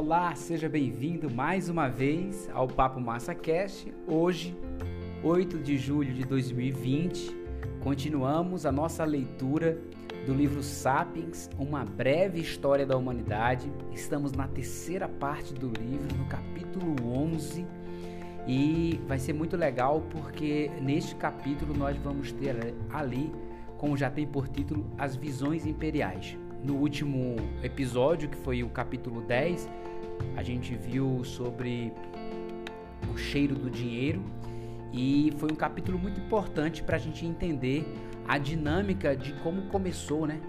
Olá, seja bem-vindo mais uma vez ao Papo Massa Cast. Hoje, 8 de julho de 2020, continuamos a nossa leitura do livro Sapiens, uma breve história da humanidade. Estamos na terceira parte do livro, no capítulo 11, e vai ser muito legal porque neste capítulo nós vamos ter ali, como já tem por título, as visões imperiais. No último episódio, que foi o capítulo 10, a gente viu sobre o cheiro do dinheiro e foi um capítulo muito importante para a gente entender a dinâmica de como começou, né?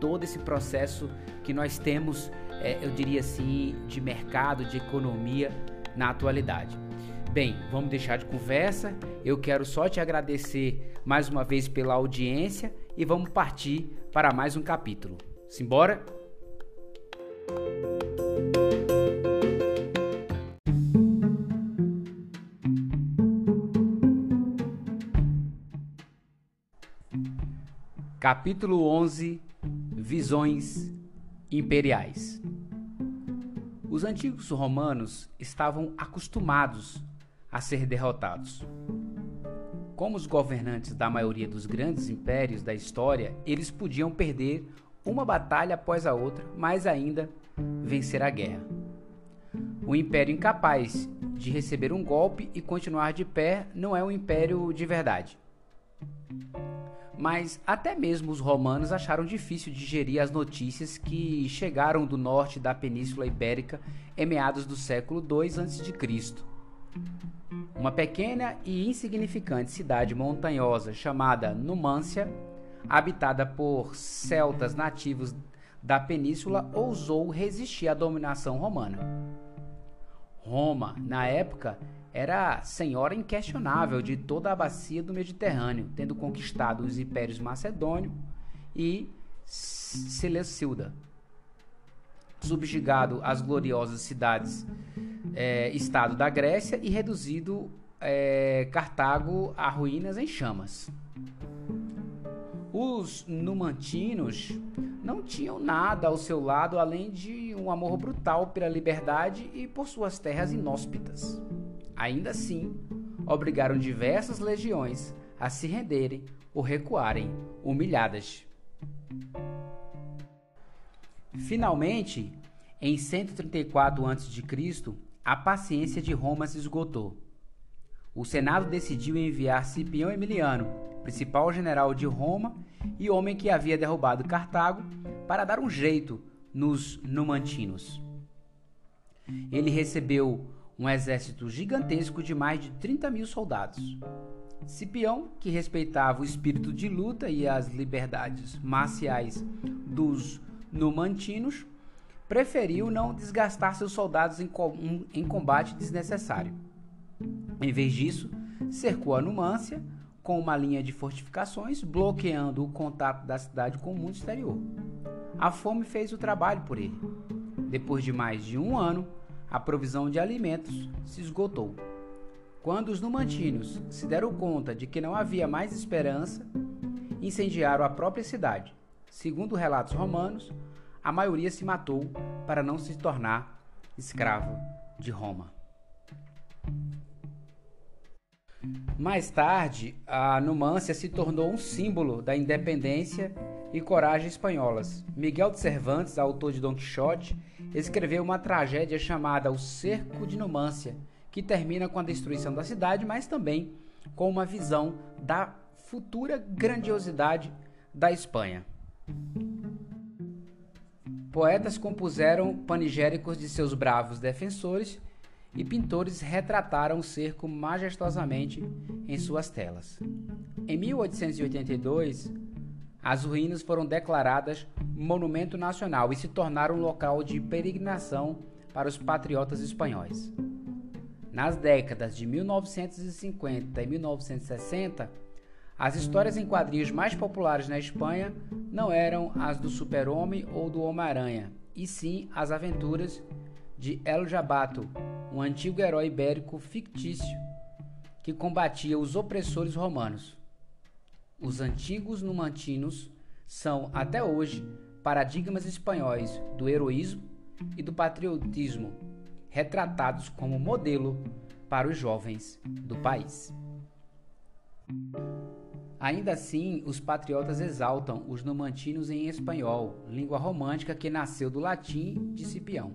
Todo esse processo que nós temos, é, eu diria assim, de mercado, de economia na atualidade. Bem, vamos deixar de conversa. Eu quero só te agradecer mais uma vez pela audiência e vamos partir para mais um capítulo. Simbora? Capítulo 11 Visões Imperiais Os antigos romanos estavam acostumados a ser derrotados. Como os governantes da maioria dos grandes impérios da história, eles podiam perder uma batalha após a outra, mas ainda vencer a guerra. O império incapaz de receber um golpe e continuar de pé não é um império de verdade. Mas até mesmo os romanos acharam difícil digerir as notícias que chegaram do norte da Península Ibérica em meados do século II a.C. Uma pequena e insignificante cidade montanhosa chamada Numância, habitada por celtas nativos da península, ousou resistir à dominação romana. Roma, na época, era senhora inquestionável de toda a bacia do Mediterrâneo, tendo conquistado os impérios macedônio e Seleucida, subjugado as gloriosas cidades é, estado da Grécia e reduzido é, Cartago a ruínas em chamas. Os numantinos não tinham nada ao seu lado além de um amor brutal pela liberdade e por suas terras inóspitas. Ainda assim, obrigaram diversas legiões a se renderem ou recuarem, humilhadas. Finalmente, em 134 a.C., a paciência de Roma se esgotou. O Senado decidiu enviar Cipião Emiliano, principal general de Roma e homem que havia derrubado Cartago, para dar um jeito nos numantinos. Ele recebeu um exército gigantesco de mais de 30 mil soldados. Cipião, que respeitava o espírito de luta e as liberdades marciais dos numantinos, preferiu não desgastar seus soldados em, combate desnecessário. Em vez disso, cercou a Numância com uma linha de fortificações, bloqueando o contato da cidade com o mundo exterior. A fome fez o trabalho por ele. Depois de mais de um ano, a provisão de alimentos se esgotou. Quando os numantinos se deram conta de que não havia mais esperança, incendiaram a própria cidade. Segundo relatos romanos, a maioria se matou para não se tornar escravo de Roma. Mais tarde, a Numância se tornou um símbolo da independência e coragem espanholas. Miguel de Cervantes, autor de Dom Quixote, escreveu uma tragédia chamada O Cerco de Numância, que termina com a destruição da cidade, mas também com uma visão da futura grandiosidade da Espanha. Poetas compuseram panegíricos de seus bravos defensores e pintores retrataram o cerco majestosamente em suas telas. Em 1882, as ruínas foram declaradas Monumento Nacional e se tornaram um local de peregrinação para os patriotas espanhóis. Nas décadas de 1950 e 1960, as histórias em quadrinhos mais populares na Espanha não eram as do Super-Homem ou do Homem-Aranha, e sim as aventuras de El Jabato, um antigo herói ibérico fictício que combatia os opressores romanos. Os antigos numantinos são, até hoje, paradigmas espanhóis do heroísmo e do patriotismo, retratados como modelo para os jovens do país. Ainda assim, os patriotas exaltam os numantinos em espanhol, língua romântica que nasceu do latim de Cipião.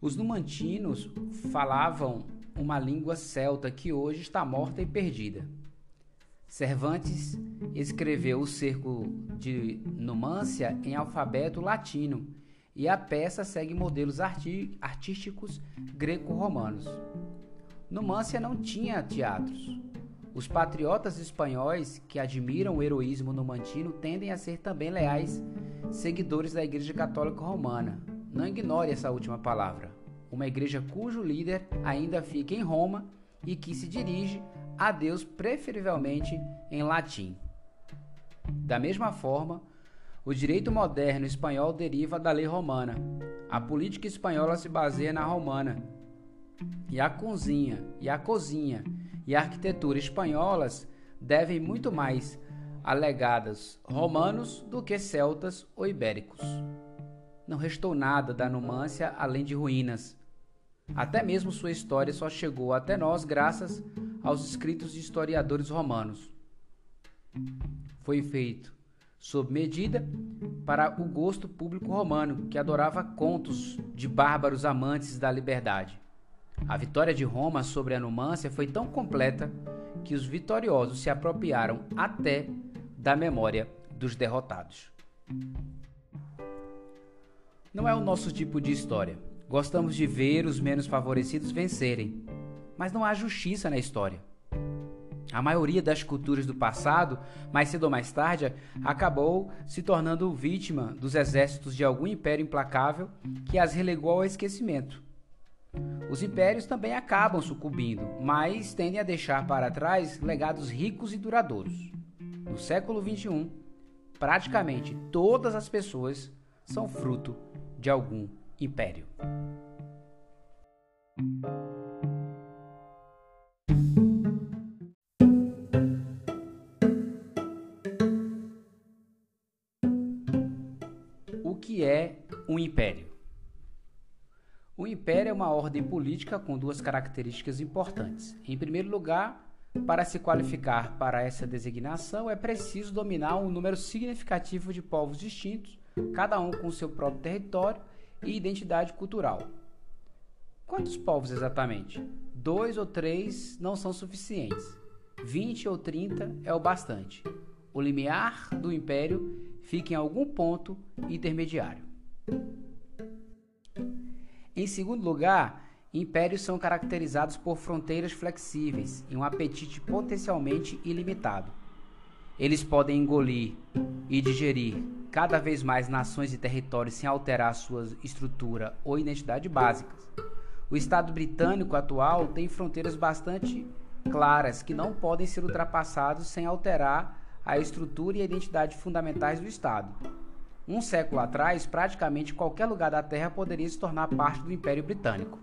Os numantinos falavam uma língua celta que hoje está morta e perdida. Cervantes escreveu o cerco de Numância em alfabeto latino e a peça segue modelos artísticos greco-romanos. Numância não tinha teatros. Os patriotas espanhóis que admiram o heroísmo numantino tendem a ser também leais seguidores da Igreja Católica Romana. Não ignore essa última palavra. Uma igreja cujo líder ainda fica em Roma e que se dirige a Deus preferivelmente em latim. Da mesma forma, o direito moderno espanhol deriva da lei romana. A política espanhola se baseia na romana. E a cozinha, e a cozinha e a arquitetura espanholas devem muito mais a legados romanos do que celtas ou ibéricos. Não restou nada da Numância além de ruínas. Até mesmo sua história só chegou até nós graças aos escritos de historiadores romanos. Foi feito sob medida para o gosto público romano, que adorava contos de bárbaros amantes da liberdade. A vitória de Roma sobre a Numância foi tão completa que os vitoriosos se apropriaram até da memória dos derrotados. Não é o nosso tipo de história. Gostamos de ver os menos favorecidos vencerem, mas não há justiça na história. A maioria das culturas do passado, mais cedo ou mais tarde, acabou se tornando vítima dos exércitos de algum império implacável que as relegou ao esquecimento. Os impérios também acabam sucumbindo, mas tendem a deixar para trás legados ricos e duradouros. No século XXI, praticamente todas as pessoas são fruto de algum império. O que é um império? O império é uma ordem política com duas características importantes. Em primeiro lugar, para se qualificar para essa designação, é preciso dominar um número significativo de povos distintos, cada um com seu próprio território e identidade cultural. Quantos povos exatamente? Dois ou três não são suficientes. 20 ou 30 é o bastante. O limiar do império fica em algum ponto intermediário. Em segundo lugar, impérios são caracterizados por fronteiras flexíveis e um apetite potencialmente ilimitado. Eles podem engolir e digerir cada vez mais nações e territórios sem alterar sua estrutura ou identidade básicas. O Estado britânico atual tem fronteiras bastante claras que não podem ser ultrapassadas sem alterar a estrutura e a identidade fundamentais do Estado. Um século atrás, praticamente qualquer lugar da Terra poderia se tornar parte do Império Britânico.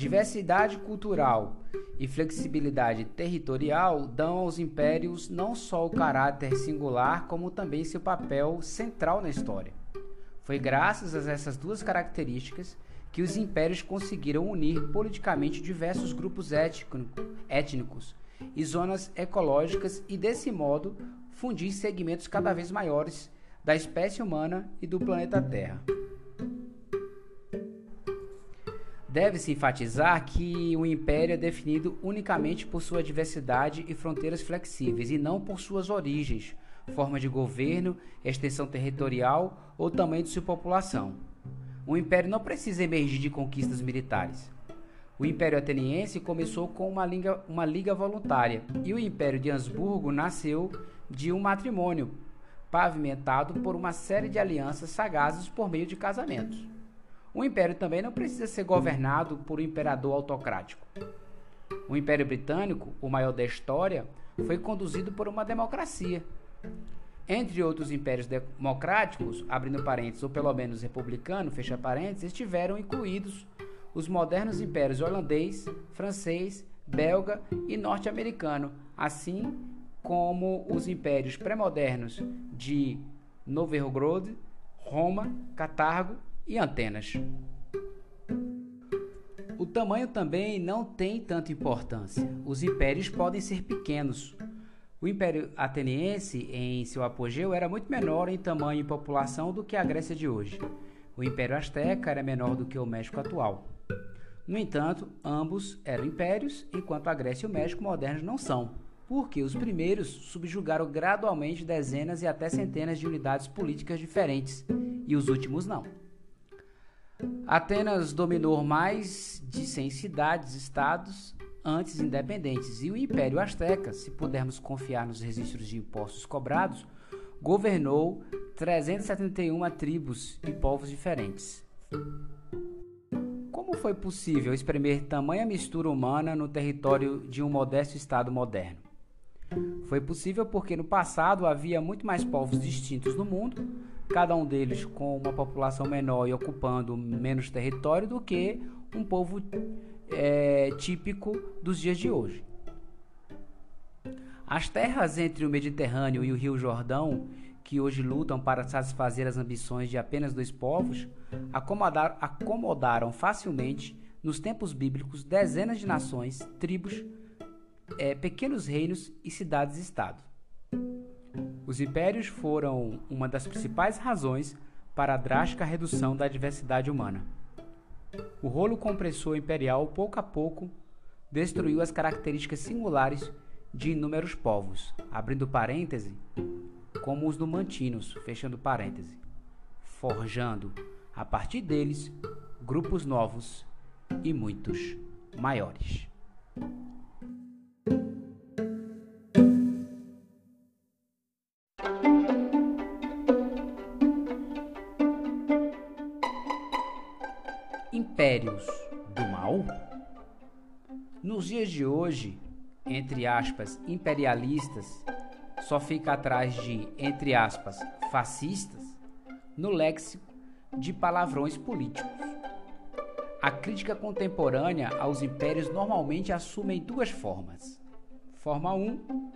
Diversidade cultural e flexibilidade territorial dão aos impérios não só o caráter singular, como também seu papel central na história. Foi graças a essas duas características que os impérios conseguiram unir politicamente diversos grupos étnicos e zonas ecológicas e, desse modo, fundir segmentos cada vez maiores da espécie humana e do planeta Terra. Deve-se enfatizar que o império é definido unicamente por sua diversidade e fronteiras flexíveis, e não por suas origens, forma de governo, extensão territorial ou tamanho de sua população. O império não precisa emergir de conquistas militares. O Império Ateniense começou com uma liga, uma liga voluntária, e o Império de Habsburgo nasceu de um matrimônio, pavimentado por uma série de alianças sagazes por meio de casamentos. O império também não precisa ser governado por um imperador autocrático. O Império Britânico, o maior da história, foi conduzido por uma democracia. Entre outros impérios democráticos, abrindo parênteses, ou pelo menos republicano, fecha parênteses, estiveram incluídos os modernos impérios holandês, francês, belga e norte-americano, assim como os impérios pré-modernos de Novgorod, Roma, Catargo e Antenas. O tamanho também não tem tanta importância. Os impérios podem ser pequenos. O Império Ateniense, em seu apogeu, era muito menor em tamanho e população do que a Grécia de hoje. O Império Azteca era menor do que o México atual. No entanto, ambos eram impérios, enquanto a Grécia e o México modernos não são, porque os primeiros subjugaram gradualmente dezenas e até centenas de unidades políticas diferentes, e os últimos não. Atenas dominou mais de 100 cidades, estados antes independentes, e o Império Azteca, se pudermos confiar nos registros de impostos cobrados, governou 371 tribos e povos diferentes. Como foi possível espremer tamanha mistura humana no território de um modesto Estado moderno? Foi possível porque no passado havia muito mais povos distintos no mundo, cada um deles com uma população menor e ocupando menos território do que um povo é, típico dos dias de hoje. As terras entre o Mediterrâneo e o Rio Jordão, que hoje lutam para satisfazer as ambições de apenas dois povos, acomodaram, facilmente, nos tempos bíblicos, dezenas de nações, tribos, é, pequenos reinos e cidades-estado. Os impérios foram uma das principais razões para a drástica redução da diversidade humana. O rolo compressor imperial, pouco a pouco, destruiu as características singulares de inúmeros povos, abrindo parêntese, como os numantinos, fechando parêntese, forjando, a partir deles, grupos novos e muitos maiores. Impérios do mal? Nos dias de hoje, entre aspas, imperialistas, só fica atrás de, entre aspas, fascistas, no léxico de palavrões políticos. A crítica contemporânea aos impérios normalmente assume duas formas. Forma 1: um,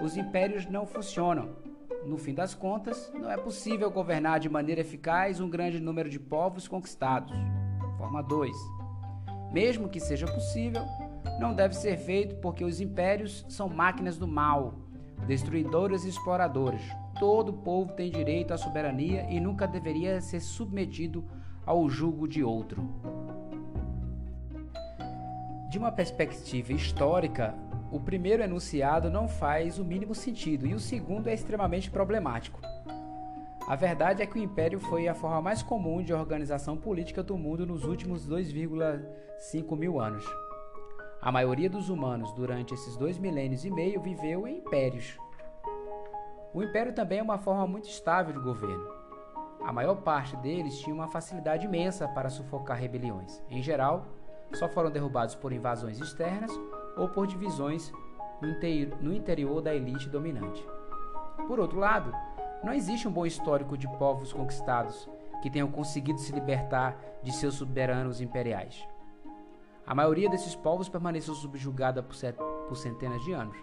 os impérios não funcionam. No fim das contas, não é possível governar de maneira eficaz um grande número de povos conquistados. Forma 2. Mesmo que seja possível, não deve ser feito porque os impérios são máquinas do mal, destruidoras e exploradoras. Todo povo tem direito à soberania e nunca deveria ser submetido ao jugo de outro. De uma perspectiva histórica, o primeiro enunciado não faz o mínimo sentido e o segundo é extremamente problemático. A verdade é que o império foi a forma mais comum de organização política do mundo nos últimos 2,5 mil anos. A maioria dos humanos durante esses dois milênios e meio viveu em impérios. O império também é uma forma muito estável de governo. A maior parte deles tinha uma facilidade imensa para sufocar rebeliões. Em geral, só foram derrubados por invasões externas ou por divisões no interior da elite dominante. Por outro lado, não existe um bom histórico de povos conquistados que tenham conseguido se libertar de seus soberanos imperiais. A maioria desses povos permaneceu subjugada por centenas de anos.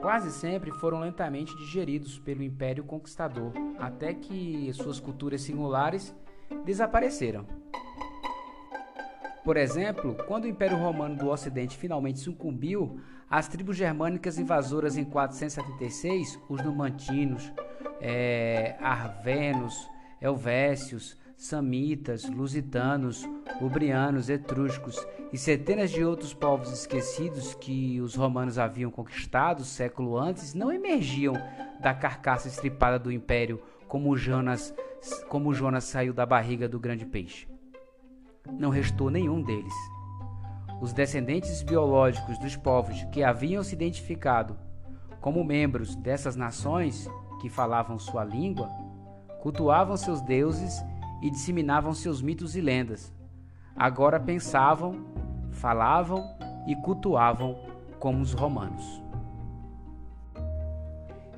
Quase sempre foram lentamente digeridos pelo Império Conquistador, até que suas culturas singulares desapareceram. Por exemplo, quando o Império Romano do Ocidente finalmente sucumbiu, as tribos germânicas invasoras em 476, os numantinos, é, arvenos, helvécios, samitas, lusitanos, ubrianos, etruscos e centenas de outros povos esquecidos que os romanos haviam conquistado século antes não emergiam da carcaça estripada do império como Jonas, como Jonas saiu da barriga do grande peixe. Não restou nenhum deles. Os descendentes biológicos dos povos que haviam se identificado como membros dessas nações que falavam sua língua, cultuavam seus deuses e disseminavam seus mitos e lendas. Agora pensavam, falavam e cultuavam como os romanos.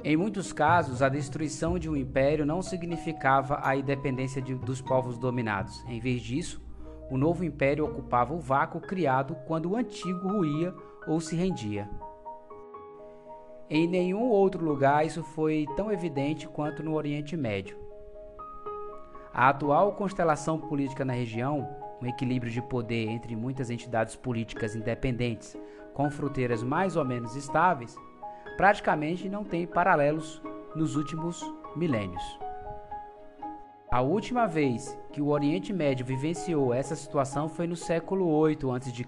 Em muitos casos, a destruição de um império não significava a independência de, dos povos dominados. Em vez disso, o novo império ocupava o vácuo criado quando o antigo ruía ou se rendia. Em nenhum outro lugar isso foi tão evidente quanto no Oriente Médio. A atual constelação política na região, um equilíbrio de poder entre muitas entidades políticas independentes com fronteiras mais ou menos estáveis, praticamente não tem paralelos nos últimos milênios. A última vez que o Oriente Médio vivenciou essa situação foi no século 8 a.C.,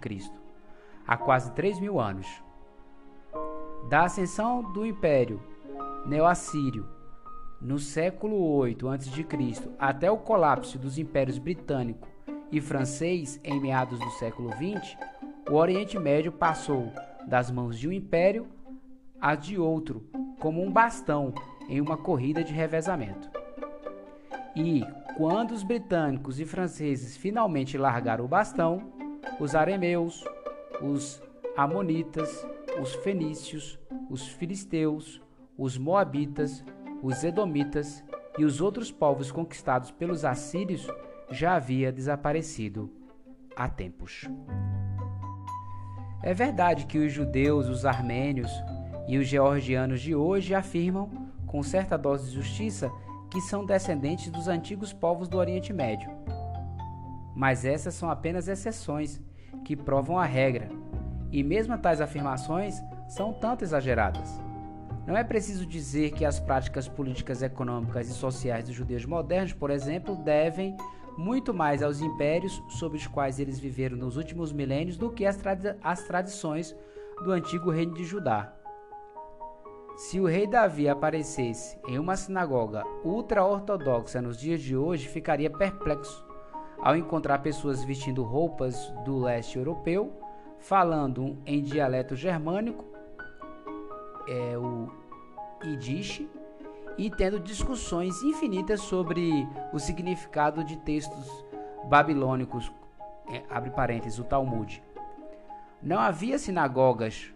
há quase 3 mil anos. Da ascensão do Império Neo-Assírio no século 8 a.C. até o colapso dos impérios britânico e francês em meados do século 20, o Oriente Médio passou das mãos de um império a de outro, como um bastão em uma corrida de revezamento. E, quando os britânicos e franceses finalmente largaram o bastão, os arameus, os amonitas, os fenícios, os filisteus, os moabitas, os edomitas e os outros povos conquistados pelos assírios já havia desaparecido há tempos. É verdade que os judeus, os armênios e os georgianos de hoje afirmam, com certa dose de justiça, que são descendentes dos antigos povos do Oriente Médio. Mas essas são apenas exceções que provam a regra, e mesmo tais afirmações são tanto exageradas. Não é preciso dizer que as práticas políticas, econômicas e sociais dos judeus modernos, por exemplo, devem muito mais aos impérios sob os quais eles viveram nos últimos milênios do que às, tradições do antigo reino de Judá. Se o rei Davi aparecesse em uma sinagoga ultra-ortodoxa nos dias de hoje, ficaria perplexo ao encontrar pessoas vestindo roupas do leste europeu, falando em dialeto germânico é, o Yiddish e tendo discussões infinitas sobre o significado de textos babilônicos, é, abre parênteses, o Talmud. Não havia sinagogas,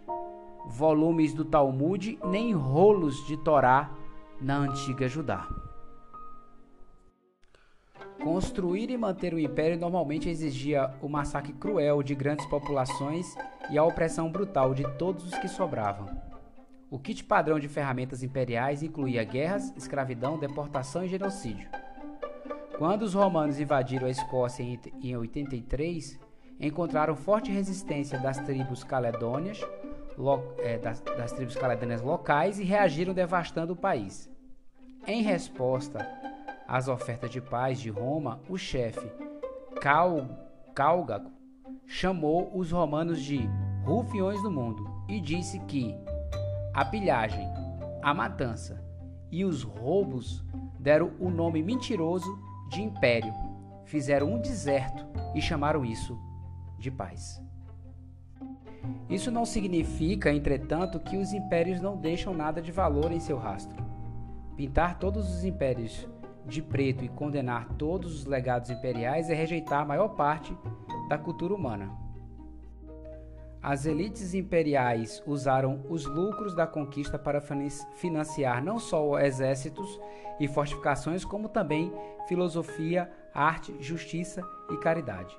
volumes do Talmud, nem rolos de Torá na antiga Judá. Construir e manter o império normalmente exigia o massacre cruel de grandes populações e a opressão brutal de todos os que sobravam. O kit padrão de ferramentas imperiais incluía guerras, escravidão, deportação e genocídio. Quando os romanos invadiram a Escócia em 83, encontraram forte resistência das tribos caledônias, das, das tribos caledônias locais e reagiram devastando o país. Em resposta às ofertas de paz de Roma, o chefe Cal, Cálgago chamou os romanos de rufiões do mundo e disse que a pilhagem, a matança e os roubos deram o nome mentiroso de império, fizeram um deserto e chamaram isso de paz. Isso não significa, entretanto, que os impérios não deixam nada de valor em seu rastro. Pintar todos os impérios de preto e condenar todos os legados imperiais é rejeitar a maior parte da cultura humana. As elites imperiais usaram os lucros da conquista para financiar não só exércitos e fortificações, como também filosofia, arte, justiça e caridade.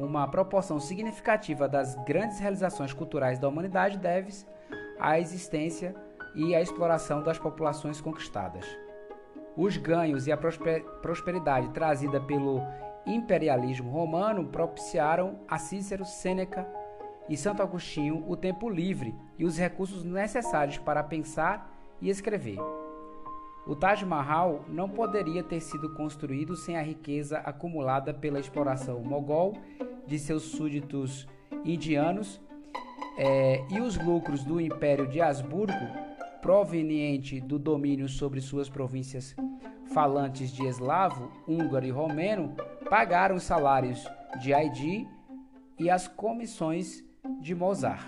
Uma proporção significativa das grandes realizações culturais da humanidade deve-se à existência e à exploração das populações conquistadas. Os ganhos e a prosperidade trazida pelo imperialismo romano propiciaram a Cícero, Sêneca, e Santo Agostinho o tempo livre e os recursos necessários para pensar e escrever. O Taj Mahal não poderia ter sido construído sem a riqueza acumulada pela exploração mogol de seus súditos indianos é, e os lucros do Império de Habsburgo, proveniente do domínio sobre suas províncias falantes de eslavo, húngaro e romeno, pagaram os salários de Haydn e as comissões de Mozart.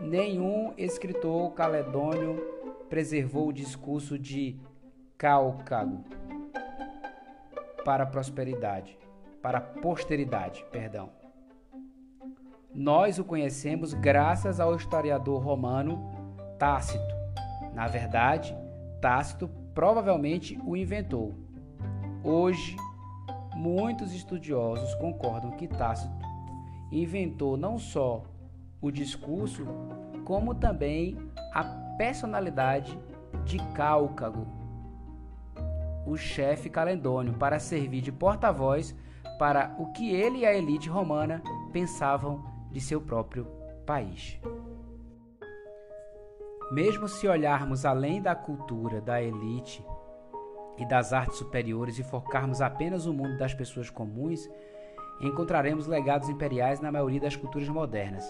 Nenhum escritor caledônio preservou o discurso de Cálcago para a prosperidade, para a posteridade, perdão. Nós o conhecemos graças ao historiador romano Tácito. Na verdade, Tácito provavelmente o inventou. Hoje, muitos estudiosos concordam que Tácito inventou não só o discurso, como também a personalidade de Cálcago. o chefe Calendônio para servir de porta-voz para o que ele e a elite romana pensavam de seu próprio país. Mesmo se olharmos além da cultura da elite e das artes superiores e focarmos apenas o mundo das pessoas comuns, encontraremos legados imperiais na maioria das culturas modernas.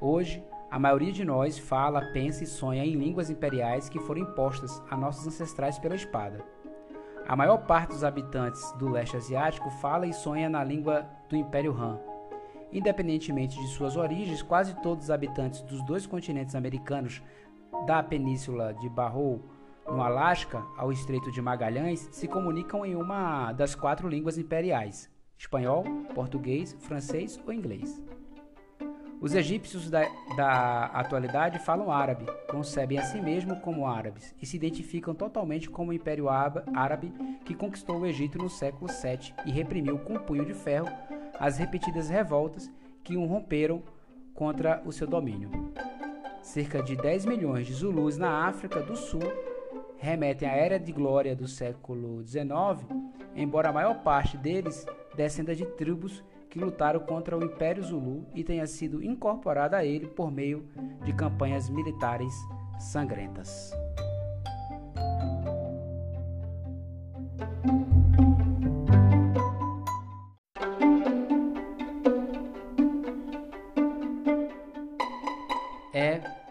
Hoje, a maioria de nós fala, pensa e sonha em línguas imperiais que foram impostas a nossos ancestrais pela espada. A maior parte dos habitantes do leste asiático fala e sonha na língua do Império Han. Independentemente de suas origens, quase todos os habitantes dos dois continentes americanos da península de Barrow, no Alasca, ao Estreito de Magalhães, se comunicam em uma das quatro línguas imperiais: espanhol, português, francês ou inglês. Os egípcios da, da, atualidade falam árabe, concebem a si mesmos como árabes e se identificam totalmente como o Império Árabe que conquistou o Egito no século VII e reprimiu com um punho de ferro as repetidas revoltas que o romperam contra o seu domínio. Cerca de 10 milhões de Zulus na África do Sul remetem à era de glória do século XIX, embora a maior parte deles descenda de tribos que lutaram contra o Império Zulu e tenha sido incorporada a ele por meio de campanhas militares sangrentas.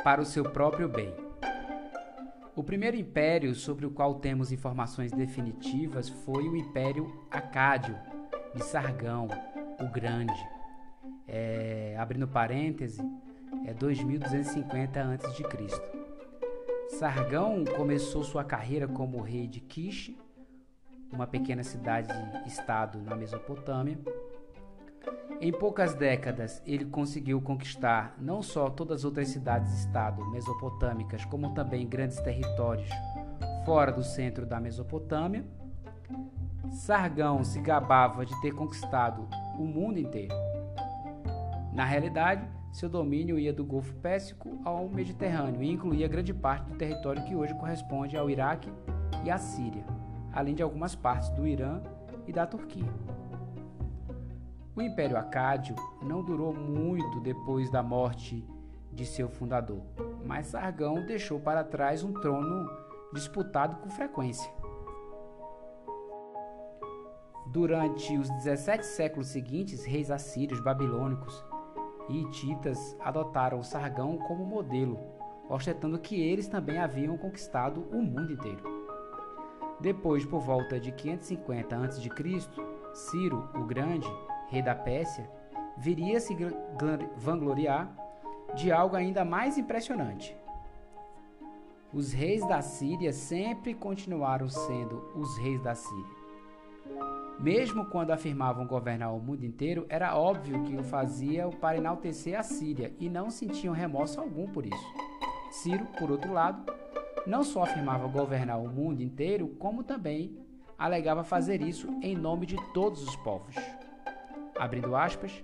para o seu próprio bem. O primeiro império sobre o qual temos informações definitivas foi o Império Acádio, de Sargão, o Grande. É, abrindo parêntese, é 2250 a.C. Sargão começou sua carreira como rei de Kish, uma pequena cidade-estado na Mesopotâmia, em poucas décadas, ele conseguiu conquistar não só todas as outras cidades-estado mesopotâmicas, como também grandes territórios fora do centro da Mesopotâmia. Sargão se gabava de ter conquistado o mundo inteiro. Na realidade, seu domínio ia do Golfo Pérsico ao Mediterrâneo e incluía grande parte do território que hoje corresponde ao Iraque e à Síria, além de algumas partes do Irã e da Turquia. O Império Acádio não durou muito depois da morte de seu fundador, mas Sargão deixou para trás um trono disputado com frequência. Durante os 17 séculos seguintes, reis assírios, babilônicos e hititas adotaram Sargão como modelo, ostentando que eles também haviam conquistado o mundo inteiro. Depois, por volta de 550 a.C., Ciro o Grande rei da Pérsia, viria se vangloriar de algo ainda mais impressionante. Os reis da Síria sempre continuaram sendo os reis da Síria. Mesmo quando afirmavam governar o mundo inteiro, era óbvio que o faziam para enaltecer a Síria e não sentiam remorso algum por isso. Ciro, por outro lado, não só afirmava governar o mundo inteiro, como também alegava fazer isso em nome de todos os povos abrindo aspas,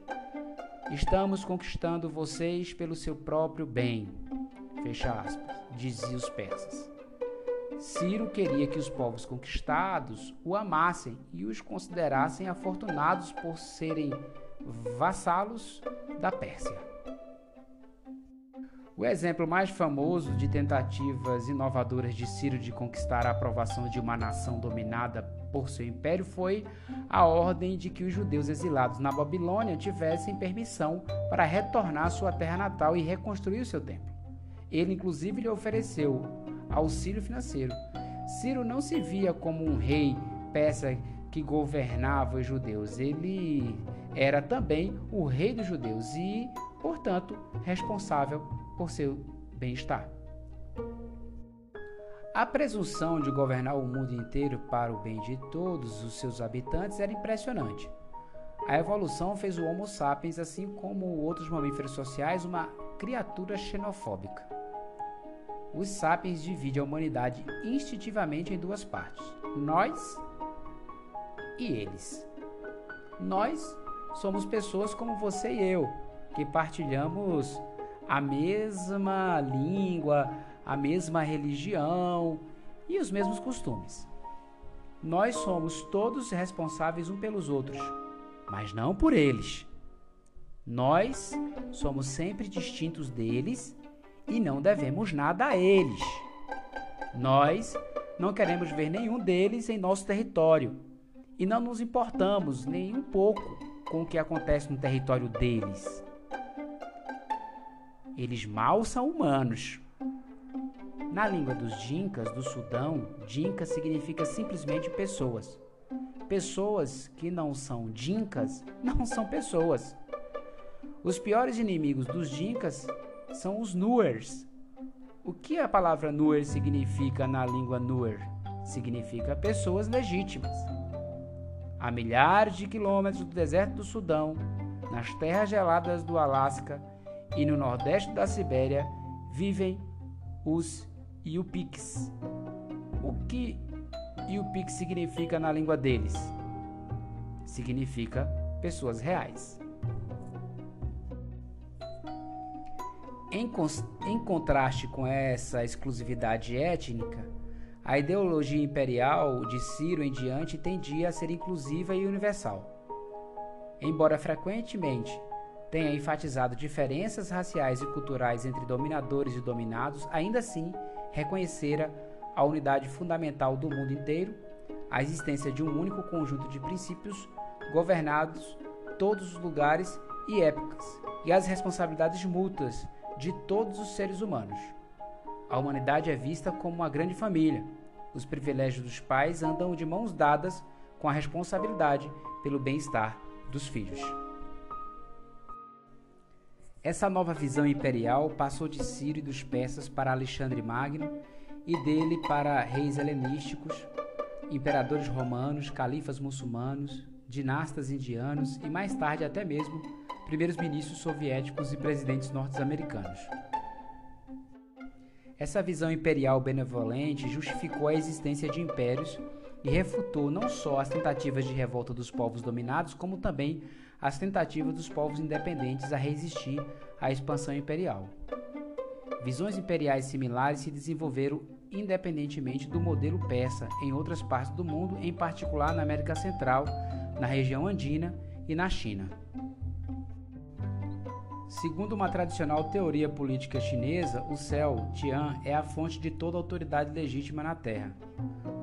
estamos conquistando vocês pelo seu próprio bem, fecha aspas, diziam os persas. Ciro queria que os povos conquistados o amassem e os considerassem afortunados por serem vassalos da Pérsia. O exemplo mais famoso de tentativas inovadoras de Ciro de conquistar a aprovação de uma nação dominada por seu império foi a ordem de que os judeus exilados na Babilônia tivessem permissão para retornar à sua terra natal e reconstruir o seu templo. Ele, inclusive, lhe ofereceu auxílio financeiro. Ciro não se via como um rei persa que governava os judeus. Ele era também o rei dos judeus e, portanto, responsável por seu bem-estar. A presunção de governar o mundo inteiro para o bem de todos os seus habitantes era impressionante. A evolução fez o Homo sapiens, assim como outros mamíferos sociais, uma criatura xenofóbica. Os sapiens dividem a humanidade instintivamente em duas partes: nós e eles. Nós somos pessoas como você e eu, que partilhamos a mesma língua, a mesma religião e os mesmos costumes. nós somos todos responsáveis um pelos outros, mas não por eles. Nós somos sempre distintos deles e não devemos nada a eles. Nós não queremos ver nenhum deles em nosso território e não nos importamos nem um pouco com o que acontece no território deles. Eles mal são humanos. Na língua dos Dinkas do Sudão, Dinka significa simplesmente pessoas. Pessoas que não são Dinkas não são pessoas. Os piores inimigos dos Dinkas são os Nuers. O que a palavra Nuer significa na língua Nuer? Significa pessoas legítimas. A milhares de quilômetros do deserto do Sudão, nas terras geladas do Alasca e no nordeste da Sibéria, vivem os Yupiks. O que Yupik significa na língua deles? Significa pessoas reais. Em, em contraste com essa exclusividade étnica, a ideologia imperial de Ciro em diante tendia a ser inclusiva e universal. Embora frequentemente tenha enfatizado diferenças raciais e culturais entre dominadores e dominados, ainda assim reconhecera a unidade fundamental do mundo inteiro, a existência de um único conjunto de princípios governados todos os lugares e épocas, e as responsabilidades mútuas de todos os seres humanos. A humanidade é vista como uma grande família. Os privilégios dos pais andam de mãos dadas com a responsabilidade pelo bem-estar dos filhos. Essa nova visão imperial passou de Ciro e dos persas para Alexandre Magno e dele para reis helenísticos, imperadores romanos, califas muçulmanos, dinastas indianos e mais tarde até mesmo primeiros ministros soviéticos e presidentes norte-americanos. Essa visão imperial benevolente justificou a existência de impérios e refutou não só as tentativas de revolta dos povos dominados, como também as tentativas dos povos independentes a resistir à expansão imperial. Visões imperiais similares se desenvolveram independentemente do modelo persa em outras partes do mundo, em particular na América Central, na região andina e na China. Segundo uma tradicional teoria política chinesa, o céu, Tian, é a fonte de toda autoridade legítima na Terra.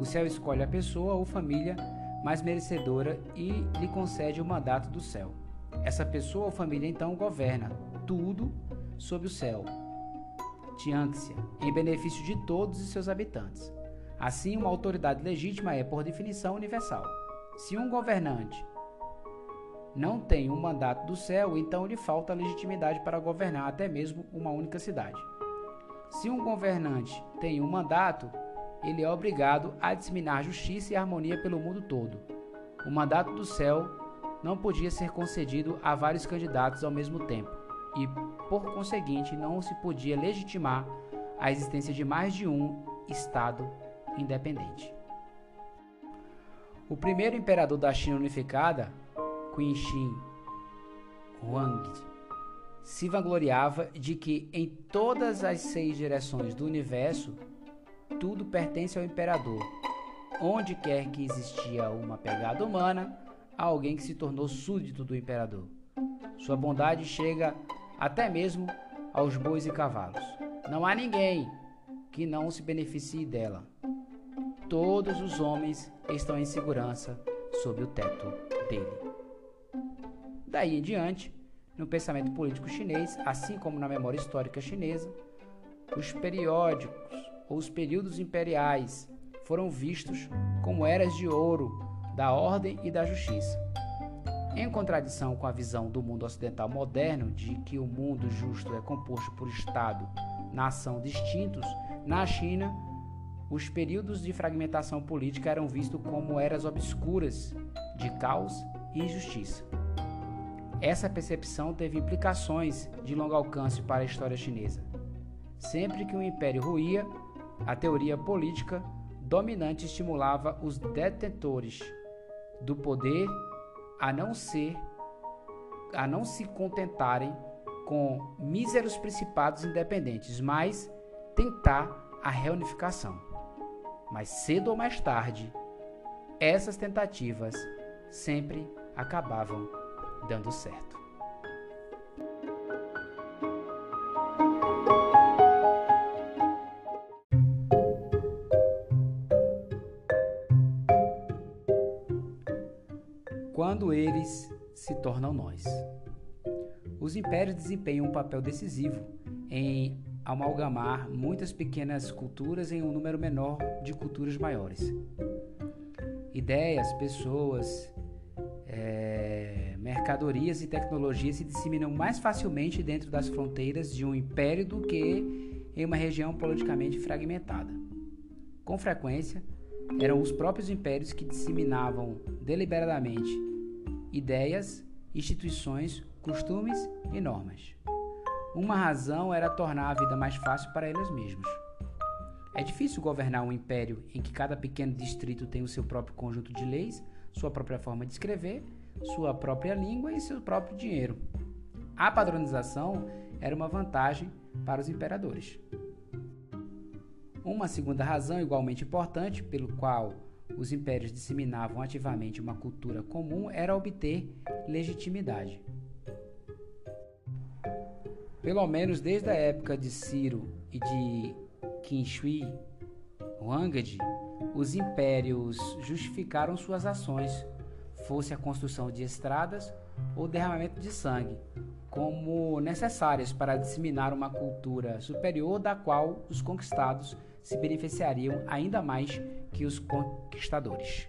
O céu escolhe a pessoa ou família mais merecedora e lhe concede o mandato do céu. Essa pessoa ou família então governa tudo sob o céu, Tianxia, em benefício de todos os seus habitantes. Assim, uma autoridade legítima é, por definição, universal. Se um governante não tem um mandato do céu, então lhe falta legitimidade para governar até mesmo uma única cidade. Se um governante tem um mandato, ele é obrigado a disseminar justiça e harmonia pelo mundo todo. O mandato do céu não podia ser concedido a vários candidatos ao mesmo tempo, e, por conseguinte, não se podia legitimar a existência de mais de um Estado independente. O primeiro imperador da China unificada, Qin Huang se vangloriava de que em todas as seis direções do universo tudo pertence ao imperador. Onde quer que existia uma pegada humana, há alguém que se tornou súdito do imperador. Sua bondade chega até mesmo aos bois e cavalos. Não há ninguém que não se beneficie dela. Todos os homens estão em segurança sob o teto dele. Daí em diante, no pensamento político chinês, assim como na memória histórica chinesa, os periódicos ou os períodos imperiais foram vistos como eras de ouro da ordem e da justiça. Em contradição com a visão do mundo ocidental moderno de que o mundo justo é composto por Estado, nação distintos, na China, os períodos de fragmentação política eram vistos como eras obscuras de caos e injustiça. Essa percepção teve implicações de longo alcance para a história chinesa. Sempre que um império ruía, a teoria política dominante estimulava os detentores do poder a não ser a não se contentarem com míseros principados independentes, mas tentar a reunificação. Mas cedo ou mais tarde, essas tentativas sempre acabavam dando certo. Quando eles se tornam nós. Os impérios desempenham um papel decisivo em amalgamar muitas pequenas culturas em um número menor de culturas maiores. Ideias, pessoas, mercadorias e tecnologias se disseminam mais facilmente dentro das fronteiras de um império do que em uma região politicamente fragmentada. Com frequência, eram os próprios impérios que disseminavam deliberadamente ideias, instituições, costumes e normas. Uma razão era tornar a vida mais fácil para eles mesmos. É difícil governar um império em que cada pequeno distrito tem o seu próprio conjunto de leis, sua própria forma de escrever, sua própria língua e seu próprio dinheiro. A padronização era uma vantagem para os imperadores. Uma segunda razão igualmente importante pelo qual os impérios disseminavam ativamente uma cultura comum era obter legitimidade. Pelo menos desde a época de Ciro e de Qin Shi Huangdi, os impérios justificaram suas ações, fosse a construção de estradas ou derramamento de sangue, como necessárias para disseminar uma cultura superior da qual os conquistados se beneficiariam ainda mais que os conquistadores.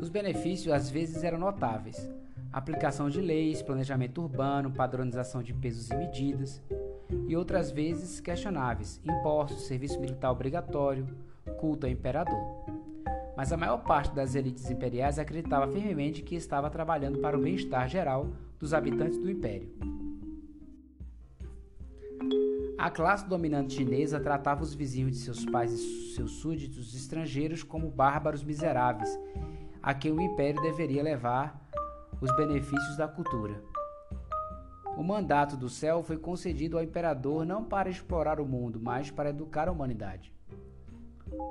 Os benefícios às vezes eram notáveis, aplicação de leis, planejamento urbano, padronização de pesos e medidas, e outras vezes questionáveis, impostos, serviço militar obrigatório, culto ao imperador. Mas a maior parte das elites imperiais acreditava firmemente que estava trabalhando para o bem-estar geral dos habitantes do império. A classe dominante chinesa tratava os vizinhos de seus pais e seus súditos estrangeiros como bárbaros miseráveis, a quem o império deveria levar os benefícios da cultura. O mandato do céu foi concedido ao imperador não para explorar o mundo, mas para educar a humanidade.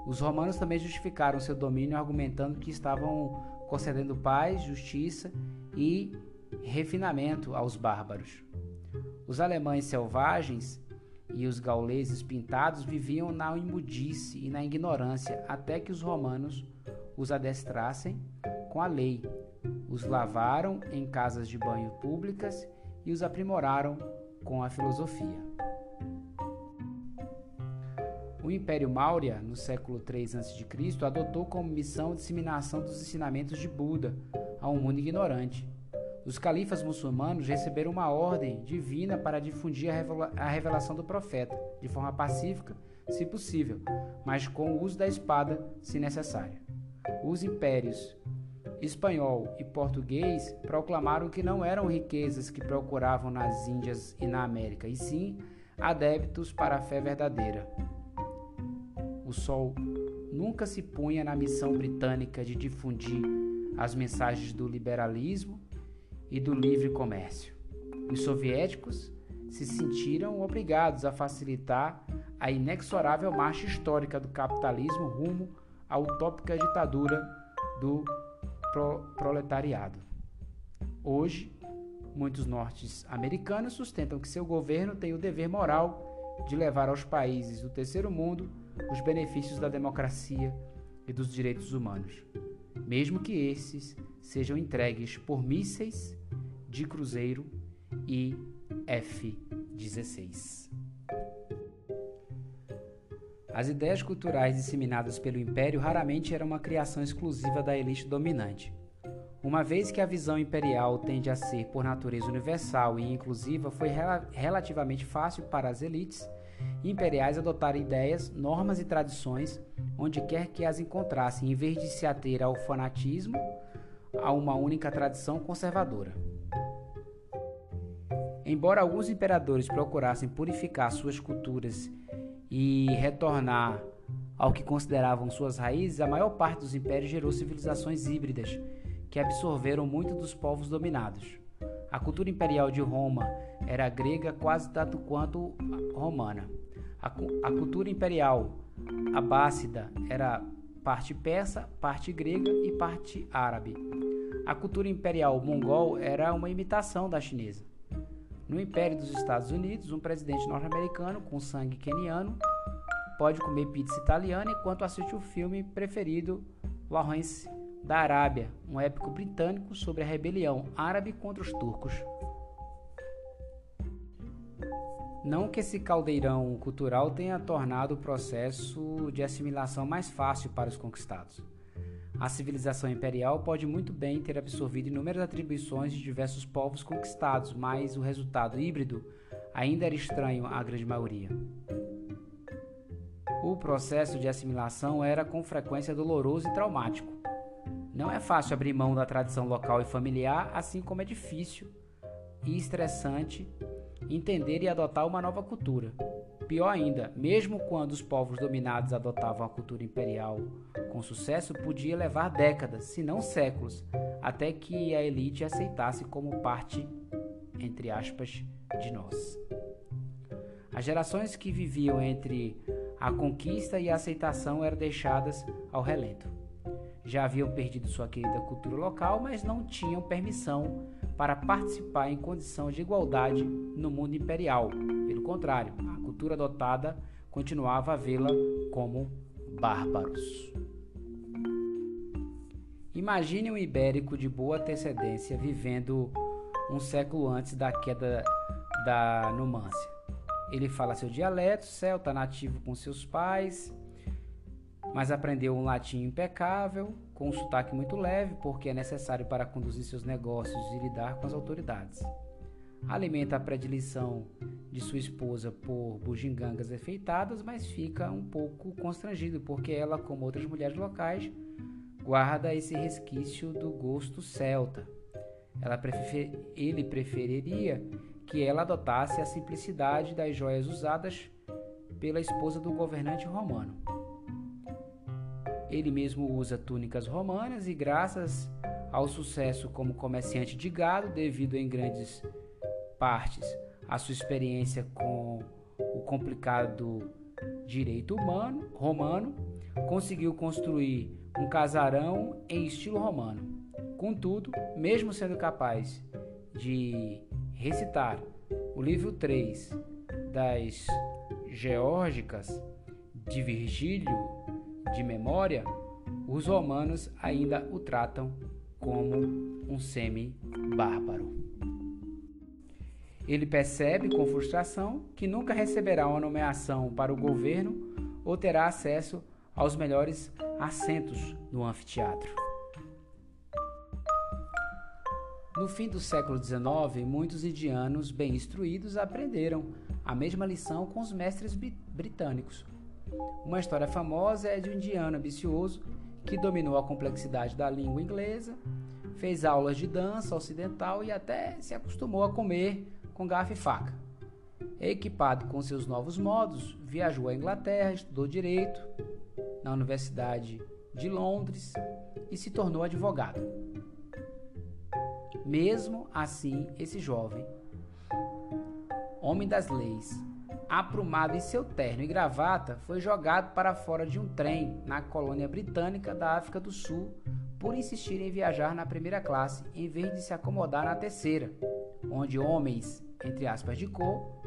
Os romanos também justificaram seu domínio argumentando que estavam concedendo paz, justiça e refinamento aos bárbaros. Os alemães selvagens e os gauleses pintados viviam na imundice e na ignorância até que os romanos os adestrassem com a lei os lavaram em casas de banho públicas e os aprimoraram com a filosofia. O Império Maurya, no século III a.C., adotou como missão a disseminação dos ensinamentos de Buda a um mundo ignorante. Os califas muçulmanos receberam uma ordem divina para difundir a revelação do profeta, de forma pacífica, se possível, mas com o uso da espada, se necessário. Os impérios espanhol e português proclamaram que não eram riquezas que procuravam nas Índias e na América, e sim adeptos para a fé verdadeira. O sol nunca se punha na missão britânica de difundir as mensagens do liberalismo e do livre comércio. Os soviéticos se sentiram obrigados a facilitar a inexorável marcha histórica do capitalismo rumo à utópica ditadura do pro proletariado. Hoje, muitos norte-americanos sustentam que seu governo tem o dever moral de levar aos países do terceiro mundo os benefícios da democracia e dos direitos humanos, mesmo que esses sejam entregues por mísseis de cruzeiro e F-16. As ideias culturais disseminadas pelo império raramente eram uma criação exclusiva da elite dominante. Uma vez que a visão imperial tende a ser, por natureza, universal e inclusiva, foi rel relativamente fácil para as elites imperiais adotar ideias, normas e tradições onde quer que as encontrassem, em vez de se ater ao fanatismo, a uma única tradição conservadora. Embora alguns imperadores procurassem purificar suas culturas e retornar ao que consideravam suas raízes, a maior parte dos impérios gerou civilizações híbridas que absorveram muito dos povos dominados. A cultura imperial de Roma era grega quase tanto quanto romana. A, a cultura imperial abássida era parte persa, parte grega e parte árabe. A cultura imperial mongol era uma imitação da chinesa. No Império dos Estados Unidos, um presidente norte-americano com sangue queniano pode comer pizza italiana enquanto assiste o filme preferido Lawrence da Arábia, um épico britânico sobre a rebelião árabe contra os turcos. Não que esse caldeirão cultural tenha tornado o processo de assimilação mais fácil para os conquistados. A civilização imperial pode muito bem ter absorvido inúmeras atribuições de diversos povos conquistados, mas o resultado híbrido ainda era estranho à grande maioria. O processo de assimilação era com frequência doloroso e traumático. Não é fácil abrir mão da tradição local e familiar, assim como é difícil e estressante entender e adotar uma nova cultura. Pior ainda, mesmo quando os povos dominados adotavam a cultura imperial com sucesso, podia levar décadas, se não séculos, até que a elite aceitasse como parte, entre aspas, de nós. As gerações que viviam entre a conquista e a aceitação eram deixadas ao relento. Já haviam perdido sua querida cultura local, mas não tinham permissão para participar em condição de igualdade no mundo imperial. Pelo contrário, a cultura adotada continuava a vê-la como bárbaros. Imagine um ibérico de boa antecedência vivendo um século antes da queda da Numância. Ele fala seu dialeto celta nativo com seus pais, mas aprendeu um latim impecável, com um sotaque muito leve, porque é necessário para conduzir seus negócios e lidar com as autoridades. Alimenta a predileção de sua esposa por bugigangas efeitadas, mas fica um pouco constrangido, porque ela, como outras mulheres locais, guarda esse resquício do gosto celta. Prefer... Ele preferiria que ela adotasse a simplicidade das joias usadas pela esposa do governante romano. Ele mesmo usa túnicas romanas e, graças ao sucesso como comerciante de gado, devido em grandes partes à sua experiência com o complicado direito humano romano, conseguiu construir um casarão em estilo romano. Contudo, mesmo sendo capaz de recitar o livro 3 das Geórgicas de Virgílio de memória, os romanos ainda o tratam como um semi-bárbaro. Ele percebe com frustração que nunca receberá uma nomeação para o governo ou terá acesso aos melhores assentos no anfiteatro. No fim do século XIX, muitos indianos bem instruídos aprenderam a mesma lição com os mestres britânicos, uma história famosa é de um indiano ambicioso que dominou a complexidade da língua inglesa, fez aulas de dança ocidental e até se acostumou a comer com garfo e faca. Equipado com seus novos modos, viajou à Inglaterra, estudou direito na Universidade de Londres e se tornou advogado. Mesmo assim, esse jovem, homem das leis, aprumado em seu terno e gravata, foi jogado para fora de um trem na colônia britânica da África do Sul por insistir em viajar na primeira classe em vez de se acomodar na terceira, onde homens, entre aspas, de cor,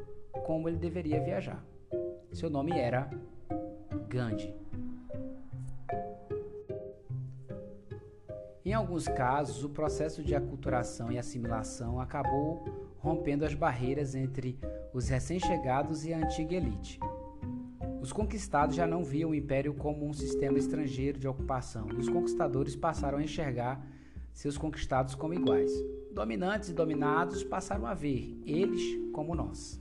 como ele deveria viajar. Seu nome era Gandhi. Em alguns casos, o processo de aculturação e assimilação acabou rompendo as barreiras entre os recém-chegados e a antiga elite. Os conquistados já não viam o império como um sistema estrangeiro de ocupação, os conquistadores passaram a enxergar seus conquistados como iguais. Dominantes e dominados passaram a ver eles como nós.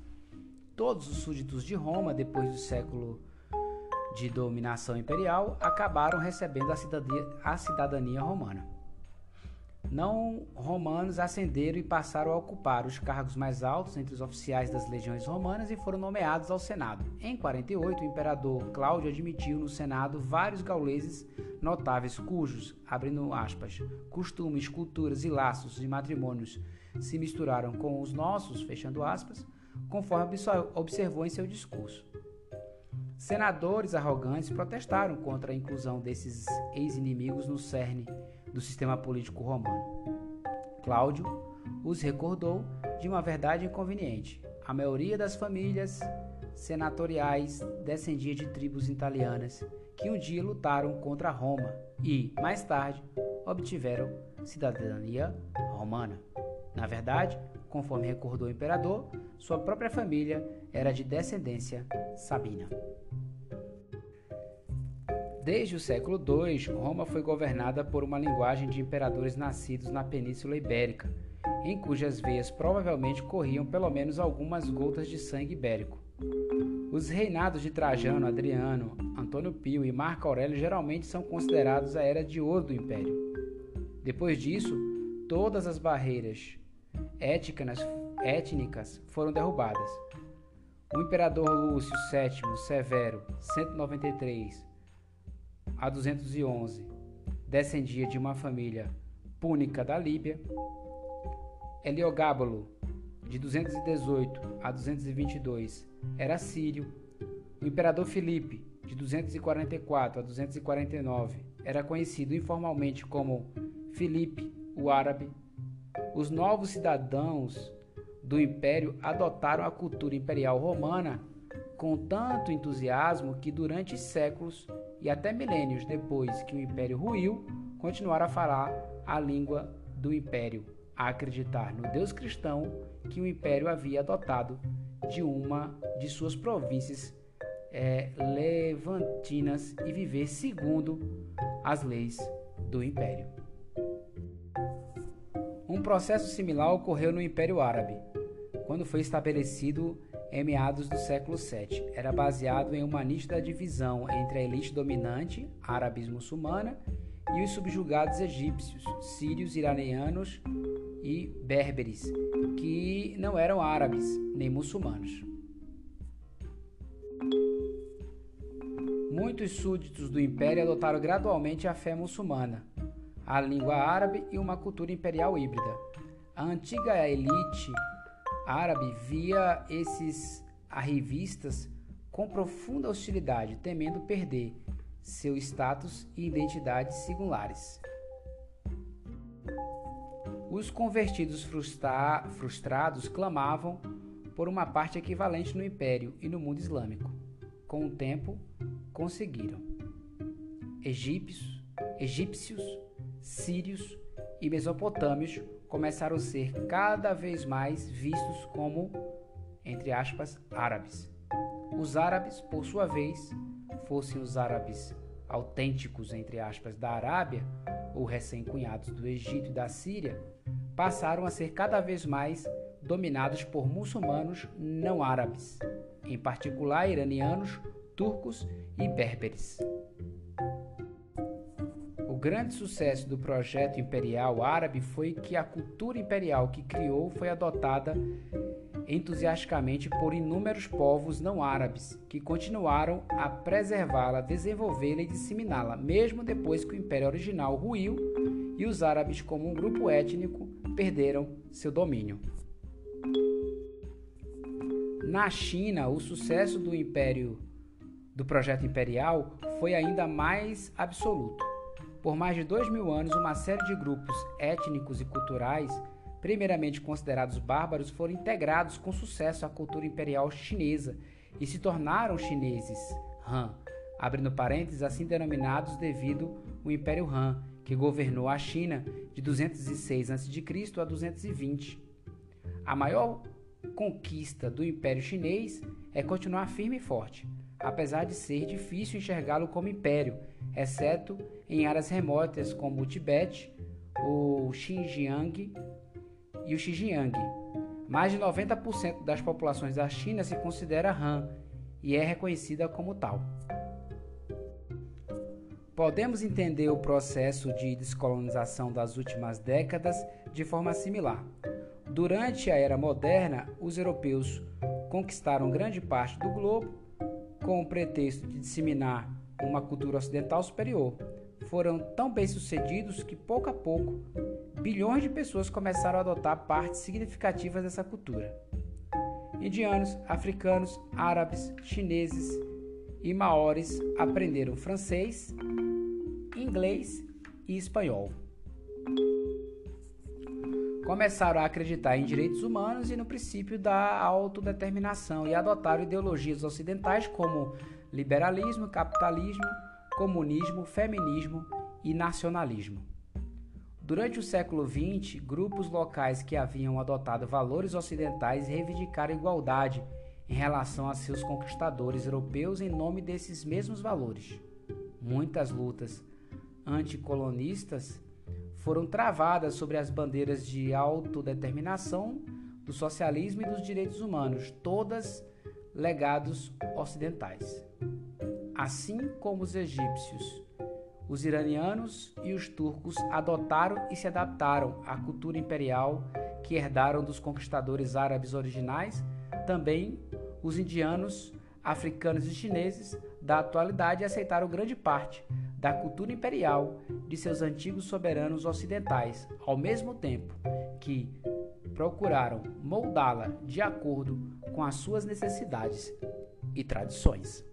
Todos os súditos de Roma, depois do século de dominação imperial, acabaram recebendo a cidadania, a cidadania romana não romanos ascenderam e passaram a ocupar os cargos mais altos entre os oficiais das legiões romanas e foram nomeados ao Senado. Em 48, o imperador Cláudio admitiu no Senado vários gauleses notáveis cujos, abrindo aspas, costumes, culturas e laços de matrimônios se misturaram com os nossos, fechando aspas, conforme observou em seu discurso. Senadores arrogantes protestaram contra a inclusão desses ex-inimigos no cerne do sistema político romano. Cláudio os recordou de uma verdade inconveniente. A maioria das famílias senatoriais descendia de tribos italianas que um dia lutaram contra Roma e, mais tarde, obtiveram cidadania romana. Na verdade, conforme recordou o imperador, sua própria família era de descendência sabina. Desde o século II, Roma foi governada por uma linguagem de imperadores nascidos na Península Ibérica, em cujas veias provavelmente corriam pelo menos algumas gotas de sangue ibérico. Os reinados de Trajano, Adriano, Antônio Pio e Marco Aurélio geralmente são considerados a era de ouro do Império. Depois disso, todas as barreiras étnicas, étnicas foram derrubadas. O imperador Lúcio VII Severo, 193 a 211, descendia de uma família púnica da Líbia. Heliogábalo, de 218 a 222, era sírio. O imperador Filipe, de 244 a 249, era conhecido informalmente como Filipe o Árabe. Os novos cidadãos do império adotaram a cultura imperial romana com tanto entusiasmo que durante séculos e até milênios depois que o império ruiu, continuaram a falar a língua do império, a acreditar no Deus cristão que o império havia adotado de uma de suas províncias é, levantinas e viver segundo as leis do império. Um processo similar ocorreu no Império Árabe, quando foi estabelecido em meados do século VII. Era baseado em uma nítida divisão entre a elite dominante, árabes muçulmana, e os subjugados egípcios, sírios, iranianos e berberes, que não eram árabes nem muçulmanos. Muitos súditos do império adotaram gradualmente a fé muçulmana, a língua árabe e uma cultura imperial híbrida. A antiga elite árabe via esses arrivistas com profunda hostilidade, temendo perder seu status e identidade singulares. Os convertidos frustra frustrados clamavam por uma parte equivalente no Império e no mundo islâmico. Com o tempo, conseguiram. Egípcios, egípcios, sírios e mesopotâmios começaram a ser cada vez mais vistos como, entre aspas, árabes. Os árabes, por sua vez, fossem os árabes autênticos, entre aspas, da Arábia, ou recém-cunhados do Egito e da Síria, passaram a ser cada vez mais dominados por muçulmanos não árabes, em particular iranianos, turcos e berberes. Grande sucesso do projeto imperial árabe foi que a cultura imperial que criou foi adotada entusiasticamente por inúmeros povos não árabes, que continuaram a preservá-la, desenvolvê-la e disseminá-la, mesmo depois que o império original ruiu e os árabes, como um grupo étnico, perderam seu domínio. Na China, o sucesso do império do projeto imperial foi ainda mais absoluto. Por mais de dois mil anos, uma série de grupos étnicos e culturais, primeiramente considerados bárbaros, foram integrados com sucesso à cultura imperial chinesa e se tornaram chineses, Han, abrindo parênteses, assim denominados devido ao Império Han, que governou a China de 206 a.C. a 220. A maior conquista do Império Chinês é continuar firme e forte, apesar de ser difícil enxergá-lo como império, exceto em áreas remotas como o Tibete, o Xinjiang e o Xinjiang. Mais de 90% das populações da China se considera Han e é reconhecida como tal. Podemos entender o processo de descolonização das últimas décadas de forma similar. Durante a era moderna, os europeus conquistaram grande parte do globo com o pretexto de disseminar uma cultura ocidental superior. Foram tão bem-sucedidos que, pouco a pouco, bilhões de pessoas começaram a adotar partes significativas dessa cultura. Indianos, africanos, árabes, chineses e maores aprenderam francês, inglês e espanhol. Começaram a acreditar em direitos humanos e no princípio da autodeterminação e adotaram ideologias ocidentais como liberalismo, capitalismo, comunismo, feminismo e nacionalismo. Durante o século XX, grupos locais que haviam adotado valores ocidentais reivindicaram igualdade em relação a seus conquistadores europeus em nome desses mesmos valores. Muitas lutas anticolonistas foram travadas sobre as bandeiras de autodeterminação, do socialismo e dos direitos humanos, todas legados ocidentais. Assim como os egípcios os iranianos e os turcos adotaram e se adaptaram à cultura imperial que herdaram dos conquistadores árabes originais, também os indianos, africanos e chineses da atualidade aceitaram grande parte da cultura imperial de seus antigos soberanos ocidentais, ao mesmo tempo que procuraram moldá-la de acordo com as suas necessidades e tradições.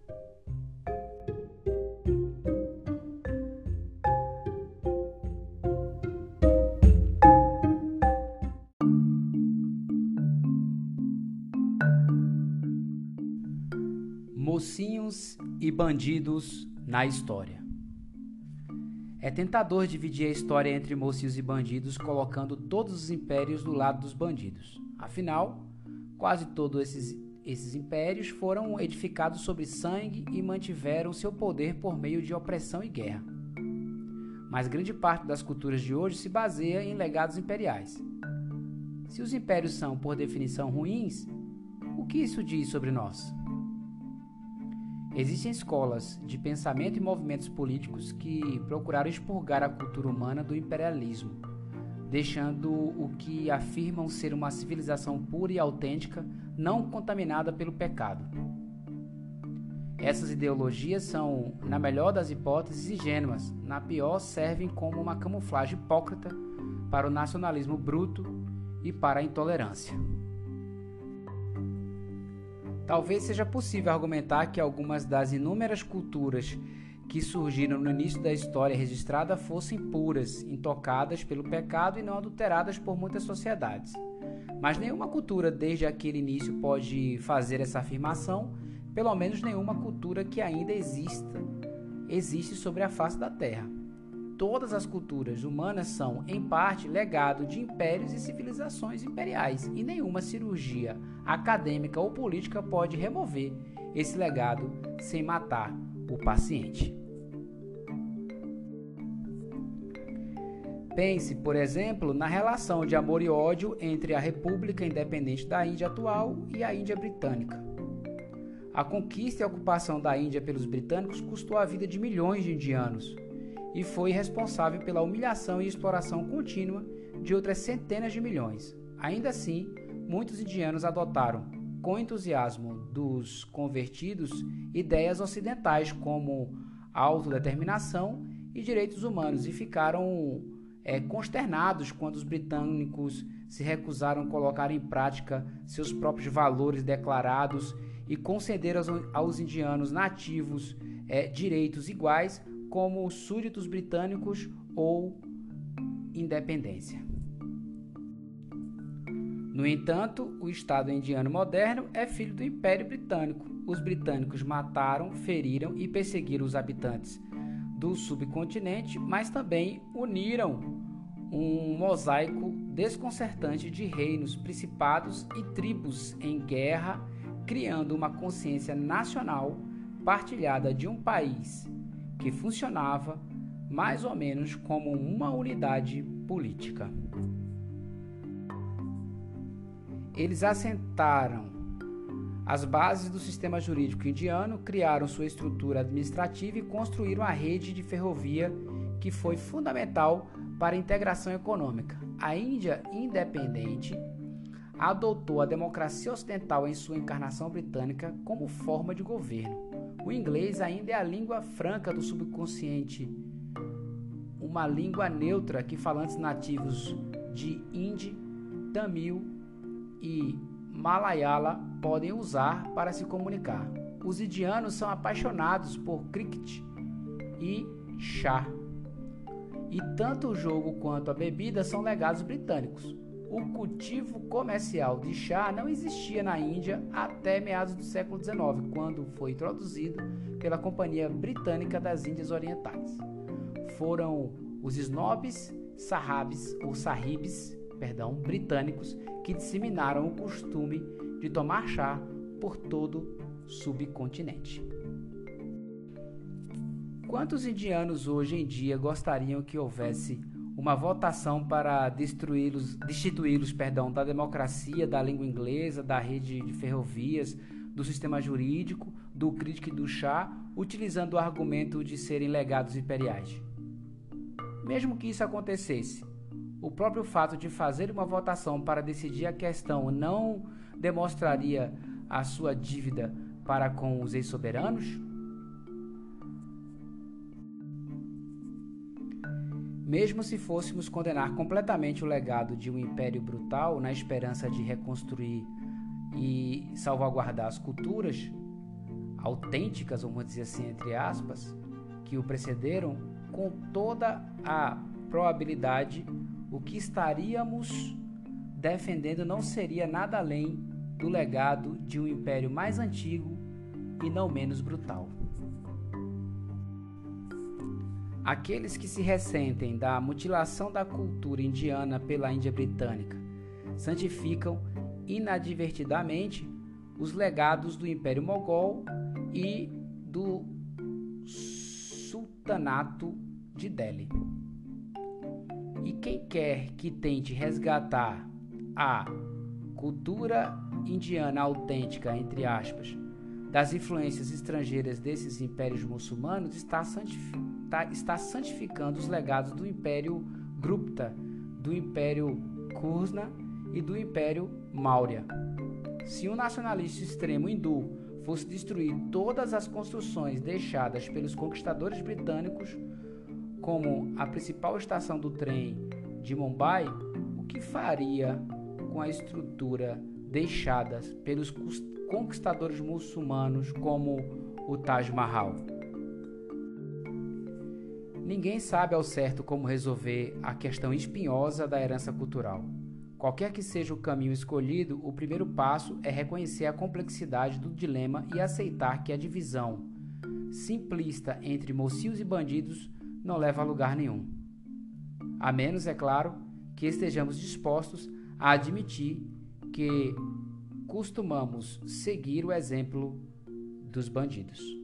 Mocinhos e bandidos na história. É tentador dividir a história entre mocinhos e bandidos, colocando todos os impérios do lado dos bandidos. Afinal, quase todos esses, esses impérios foram edificados sobre sangue e mantiveram seu poder por meio de opressão e guerra. Mas grande parte das culturas de hoje se baseia em legados imperiais. Se os impérios são, por definição, ruins, o que isso diz sobre nós? Existem escolas de pensamento e movimentos políticos que procuraram expurgar a cultura humana do imperialismo, deixando o que afirmam ser uma civilização pura e autêntica, não contaminada pelo pecado. Essas ideologias são, na melhor das hipóteses, ingênuas, na pior, servem como uma camuflagem hipócrita para o nacionalismo bruto e para a intolerância. Talvez seja possível argumentar que algumas das inúmeras culturas que surgiram no início da história registrada fossem puras, intocadas pelo pecado e não adulteradas por muitas sociedades. Mas nenhuma cultura desde aquele início pode fazer essa afirmação, pelo menos nenhuma cultura que ainda exista existe sobre a face da Terra. Todas as culturas humanas são, em parte, legado de impérios e civilizações imperiais, e nenhuma cirurgia acadêmica ou política pode remover esse legado sem matar o paciente. Pense, por exemplo, na relação de amor e ódio entre a República Independente da Índia atual e a Índia Britânica. A conquista e a ocupação da Índia pelos britânicos custou a vida de milhões de indianos e foi responsável pela humilhação e exploração contínua de outras centenas de milhões. Ainda assim, muitos indianos adotaram, com entusiasmo dos convertidos, ideias ocidentais como autodeterminação e direitos humanos e ficaram é, consternados quando os britânicos se recusaram a colocar em prática seus próprios valores declarados e concederam aos, aos indianos nativos é, direitos iguais como os súditos britânicos ou independência. No entanto, o Estado indiano moderno é filho do Império Britânico. Os britânicos mataram, feriram e perseguiram os habitantes do subcontinente, mas também uniram um mosaico desconcertante de reinos, principados e tribos em guerra, criando uma consciência nacional partilhada de um país que funcionava mais ou menos como uma unidade política. Eles assentaram as bases do sistema jurídico indiano, criaram sua estrutura administrativa e construíram a rede de ferrovia que foi fundamental para a integração econômica. A Índia independente adotou a democracia ocidental em sua encarnação britânica como forma de governo. O inglês ainda é a língua franca do subconsciente, uma língua neutra que falantes nativos de Hindi, Tamil e Malayala podem usar para se comunicar. os indianos são apaixonados por cricket e chá. E tanto o jogo quanto a bebida são legados britânicos. O cultivo comercial de chá não existia na Índia até meados do século XIX, quando foi introduzido pela Companhia Britânica das Índias Orientais. Foram os snobs, sahabis ou sahibs, perdão, britânicos que disseminaram o costume de tomar chá por todo o subcontinente. Quantos indianos hoje em dia gostariam que houvesse uma votação para destruí-los, destituí-los, perdão, da democracia, da língua inglesa, da rede de ferrovias, do sistema jurídico, do crítico e do chá, utilizando o argumento de serem legados imperiais? Mesmo que isso acontecesse, o próprio fato de fazer uma votação para decidir a questão não demonstraria a sua dívida para com os ex-soberanos? Mesmo se fôssemos condenar completamente o legado de um império brutal na esperança de reconstruir e salvaguardar as culturas autênticas, vamos dizer assim, entre aspas, que o precederam, com toda a probabilidade, o que estaríamos defendendo não seria nada além do legado de um império mais antigo e não menos brutal. Aqueles que se ressentem da mutilação da cultura indiana pela Índia britânica santificam inadvertidamente os legados do Império Mogol e do Sultanato de Delhi. E quem quer que tente resgatar a cultura indiana autêntica, entre aspas, das influências estrangeiras desses impérios muçulmanos, está santificando Tá, está santificando os legados do Império Gupta, do Império Kursna e do Império Maurya. Se um nacionalista extremo hindu fosse destruir todas as construções deixadas pelos conquistadores britânicos, como a principal estação do trem de Mumbai, o que faria com a estrutura deixada pelos conquistadores muçulmanos, como o Taj Mahal? Ninguém sabe ao certo como resolver a questão espinhosa da herança cultural. Qualquer que seja o caminho escolhido, o primeiro passo é reconhecer a complexidade do dilema e aceitar que a divisão simplista entre mocinhos e bandidos não leva a lugar nenhum. A menos, é claro, que estejamos dispostos a admitir que costumamos seguir o exemplo dos bandidos.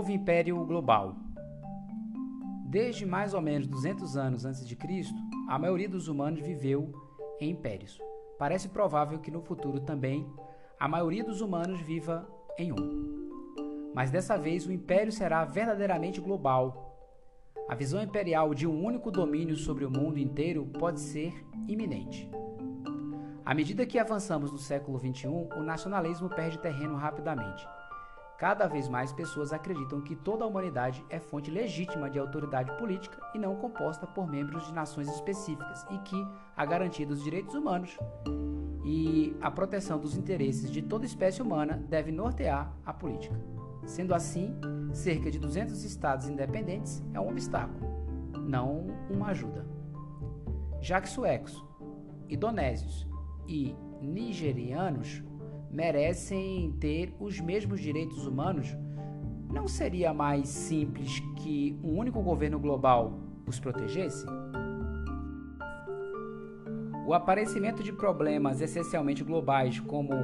Novo império global. Desde mais ou menos 200 anos antes de Cristo, a maioria dos humanos viveu em impérios. Parece provável que no futuro também a maioria dos humanos viva em um. Mas dessa vez o império será verdadeiramente global. A visão imperial de um único domínio sobre o mundo inteiro pode ser iminente. À medida que avançamos no século XXI, o nacionalismo perde terreno rapidamente. Cada vez mais pessoas acreditam que toda a humanidade é fonte legítima de autoridade política e não composta por membros de nações específicas e que a garantia dos direitos humanos e a proteção dos interesses de toda espécie humana deve nortear a política. Sendo assim, cerca de 200 estados independentes é um obstáculo, não uma ajuda. Já que suecos, indonésios e nigerianos merecem ter os mesmos direitos humanos, não seria mais simples que um único governo global os protegesse? O aparecimento de problemas essencialmente globais, como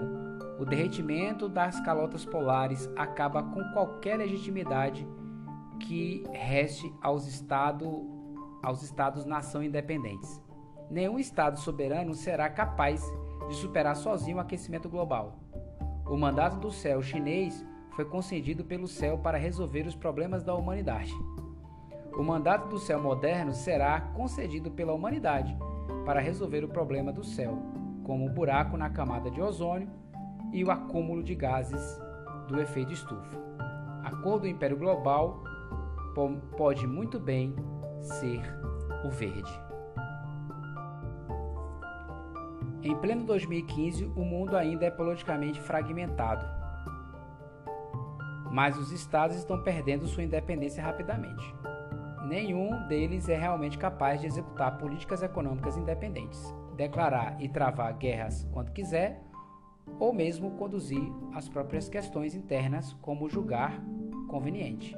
o derretimento das calotas polares, acaba com qualquer legitimidade que reste aos, estado, aos Estados-nação independentes. Nenhum Estado soberano será capaz de superar sozinho o aquecimento global. O mandato do céu chinês foi concedido pelo céu para resolver os problemas da humanidade. O mandato do céu moderno será concedido pela humanidade para resolver o problema do céu, como o buraco na camada de ozônio e o acúmulo de gases do efeito estufa. A cor do Império Global pode muito bem ser o verde. Em pleno 2015, o mundo ainda é politicamente fragmentado, mas os estados estão perdendo sua independência rapidamente. Nenhum deles é realmente capaz de executar políticas econômicas independentes, declarar e travar guerras quando quiser, ou mesmo conduzir as próprias questões internas, como julgar conveniente.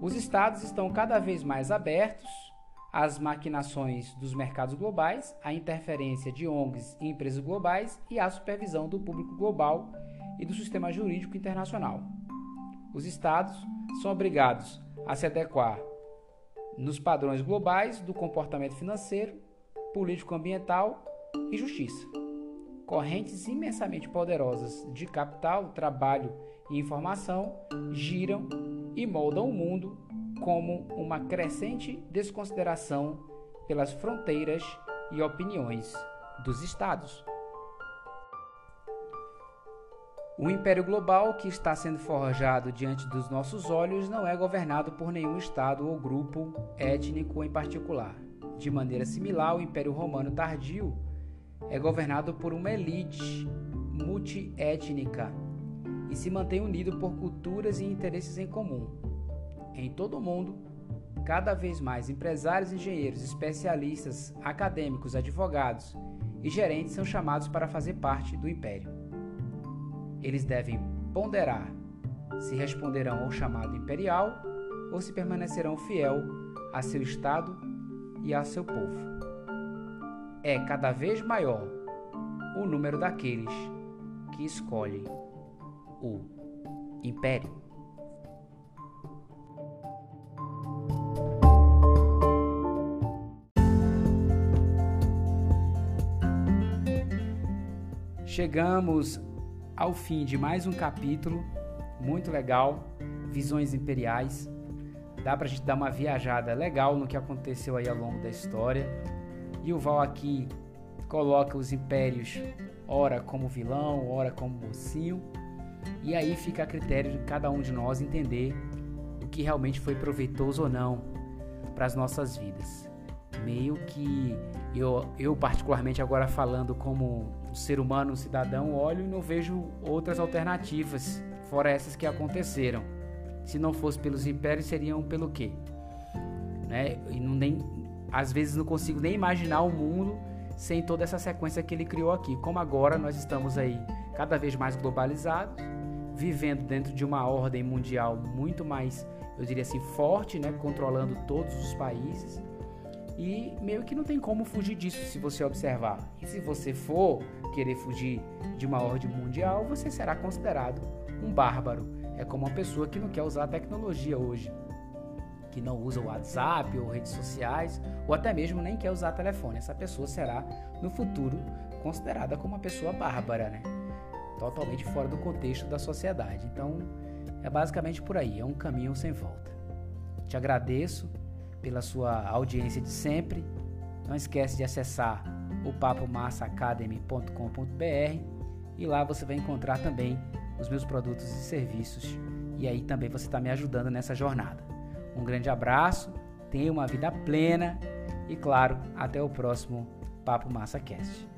Os estados estão cada vez mais abertos às maquinações dos mercados globais, à interferência de ONGs e empresas globais e à supervisão do público global e do sistema jurídico internacional. Os estados são obrigados a se adequar nos padrões globais do comportamento financeiro, político-ambiental e justiça. Correntes imensamente poderosas de capital, trabalho e informação giram e moldam o mundo como uma crescente desconsideração pelas fronteiras e opiniões dos Estados. O império global que está sendo forjado diante dos nossos olhos não é governado por nenhum Estado ou grupo étnico em particular. De maneira similar, o Império Romano tardio é governado por uma elite multiétnica e se mantém unido por culturas e interesses em comum. Em todo o mundo, cada vez mais empresários, engenheiros, especialistas, acadêmicos, advogados e gerentes são chamados para fazer parte do império. Eles devem ponderar se responderão ao chamado imperial ou se permanecerão fiel a seu estado e a seu povo. É cada vez maior o número daqueles que escolhem o Império. Chegamos ao fim de mais um capítulo muito legal, Visões Imperiais. Dá pra gente dar uma viajada legal no que aconteceu aí ao longo da história. E o Val aqui coloca os impérios ora como vilão, ora como mocinho. E aí fica a critério de cada um de nós entender o que realmente foi proveitoso ou não para as nossas vidas. Meio que eu, eu particularmente agora falando como um ser humano, um cidadão, olho e não vejo outras alternativas fora essas que aconteceram. Se não fosse pelos impérios, seriam pelo quê? Né? E não nem, às vezes não consigo nem imaginar o mundo sem toda essa sequência que ele criou aqui. Como agora nós estamos aí cada vez mais globalizados, vivendo dentro de uma ordem mundial muito mais, eu diria assim, forte, né, controlando todos os países. E meio que não tem como fugir disso se você observar. E se você for querer fugir de uma ordem mundial, você será considerado um bárbaro. É como uma pessoa que não quer usar a tecnologia hoje, que não usa o WhatsApp ou redes sociais, ou até mesmo nem quer usar telefone. Essa pessoa será no futuro considerada como uma pessoa bárbara, né? totalmente fora do contexto da sociedade. Então, é basicamente por aí, é um caminho sem volta. Te agradeço pela sua audiência de sempre. Não esquece de acessar o papomassaacademy.com.br e lá você vai encontrar também os meus produtos e serviços. E aí também você está me ajudando nessa jornada. Um grande abraço, tenha uma vida plena e, claro, até o próximo Papo Massa Cast.